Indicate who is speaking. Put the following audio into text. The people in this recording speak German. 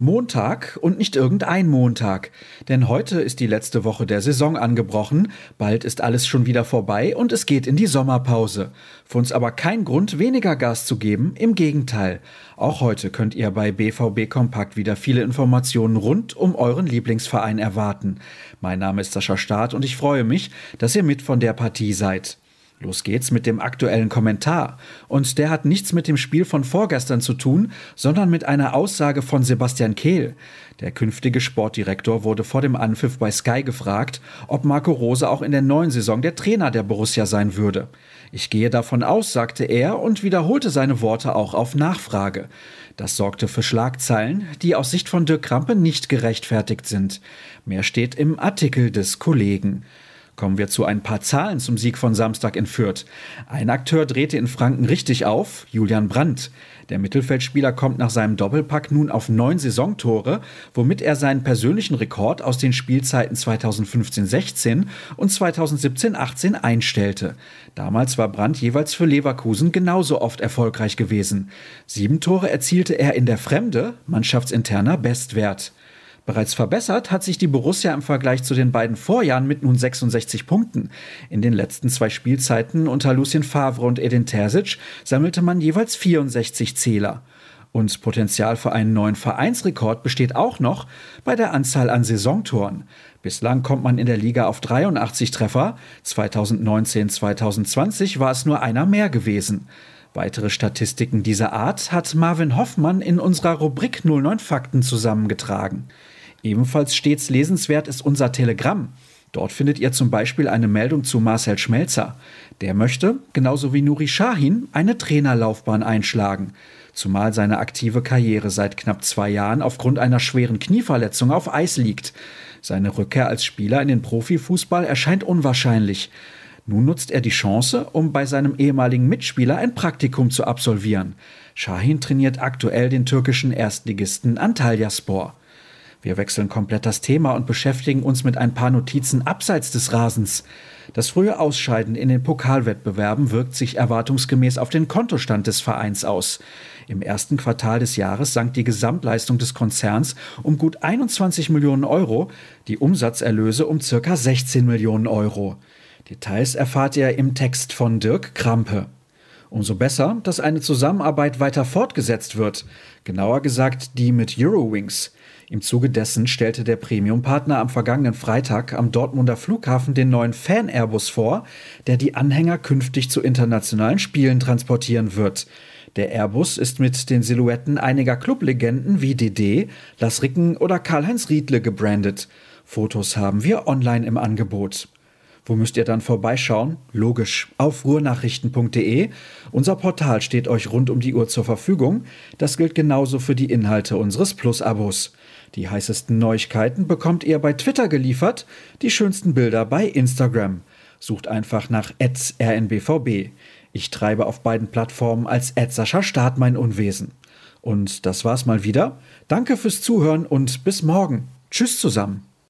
Speaker 1: Montag und nicht irgendein Montag, denn heute ist die letzte Woche der Saison angebrochen, bald ist alles schon wieder vorbei und es geht in die Sommerpause. Für uns aber kein Grund, weniger Gas zu geben, im Gegenteil. Auch heute könnt ihr bei BVB Kompakt wieder viele Informationen rund um euren Lieblingsverein erwarten. Mein Name ist Sascha Staat und ich freue mich, dass ihr mit von der Partie seid. Los geht's mit dem aktuellen Kommentar. Und der hat nichts mit dem Spiel von vorgestern zu tun, sondern mit einer Aussage von Sebastian Kehl. Der künftige Sportdirektor wurde vor dem Anpfiff bei Sky gefragt, ob Marco Rose auch in der neuen Saison der Trainer der Borussia sein würde. Ich gehe davon aus, sagte er und wiederholte seine Worte auch auf Nachfrage. Das sorgte für Schlagzeilen, die aus Sicht von Dirk Krampe nicht gerechtfertigt sind. Mehr steht im Artikel des Kollegen. Kommen wir zu ein paar Zahlen zum Sieg von Samstag in Fürth. Ein Akteur drehte in Franken richtig auf, Julian Brandt. Der Mittelfeldspieler kommt nach seinem Doppelpack nun auf neun Saisontore, womit er seinen persönlichen Rekord aus den Spielzeiten 2015-16 und 2017-18 einstellte. Damals war Brandt jeweils für Leverkusen genauso oft erfolgreich gewesen. Sieben Tore erzielte er in der Fremde, mannschaftsinterner Bestwert. Bereits verbessert hat sich die Borussia im Vergleich zu den beiden Vorjahren mit nun 66 Punkten. In den letzten zwei Spielzeiten unter Lucien Favre und Edin Terzic sammelte man jeweils 64 Zähler. Und Potenzial für einen neuen Vereinsrekord besteht auch noch bei der Anzahl an Saisontoren. Bislang kommt man in der Liga auf 83 Treffer, 2019-2020 war es nur einer mehr gewesen. Weitere Statistiken dieser Art hat Marvin Hoffmann in unserer Rubrik 09 Fakten zusammengetragen. Ebenfalls stets lesenswert ist unser Telegramm. Dort findet ihr zum Beispiel eine Meldung zu Marcel Schmelzer. Der möchte, genauso wie Nuri Shahin, eine Trainerlaufbahn einschlagen. Zumal seine aktive Karriere seit knapp zwei Jahren aufgrund einer schweren Knieverletzung auf Eis liegt. Seine Rückkehr als Spieler in den Profifußball erscheint unwahrscheinlich. Nun nutzt er die Chance, um bei seinem ehemaligen Mitspieler ein Praktikum zu absolvieren. Shahin trainiert aktuell den türkischen Erstligisten Antalyaspor. Wir wechseln komplett das Thema und beschäftigen uns mit ein paar Notizen abseits des Rasens. Das frühe Ausscheiden in den Pokalwettbewerben wirkt sich erwartungsgemäß auf den Kontostand des Vereins aus. Im ersten Quartal des Jahres sank die Gesamtleistung des Konzerns um gut 21 Millionen Euro, die Umsatzerlöse um circa 16 Millionen Euro. Details erfahrt ihr im Text von Dirk Krampe. Umso besser, dass eine Zusammenarbeit weiter fortgesetzt wird, genauer gesagt die mit Eurowings. Im Zuge dessen stellte der Premium-Partner am vergangenen Freitag am Dortmunder Flughafen den neuen Fan-Airbus vor, der die Anhänger künftig zu internationalen Spielen transportieren wird. Der Airbus ist mit den Silhouetten einiger Clublegenden wie DD, Lars Ricken oder Karl-Heinz Riedle gebrandet. Fotos haben wir online im Angebot. Wo müsst ihr dann vorbeischauen? Logisch, auf ruhrnachrichten.de. Unser Portal steht euch rund um die Uhr zur Verfügung. Das gilt genauso für die Inhalte unseres Plus-Abos. Die heißesten Neuigkeiten bekommt ihr bei Twitter geliefert, die schönsten Bilder bei Instagram. Sucht einfach nach rnbvb. Ich treibe auf beiden Plattformen als Sascha Start mein Unwesen. Und das war's mal wieder. Danke fürs Zuhören und bis morgen. Tschüss zusammen.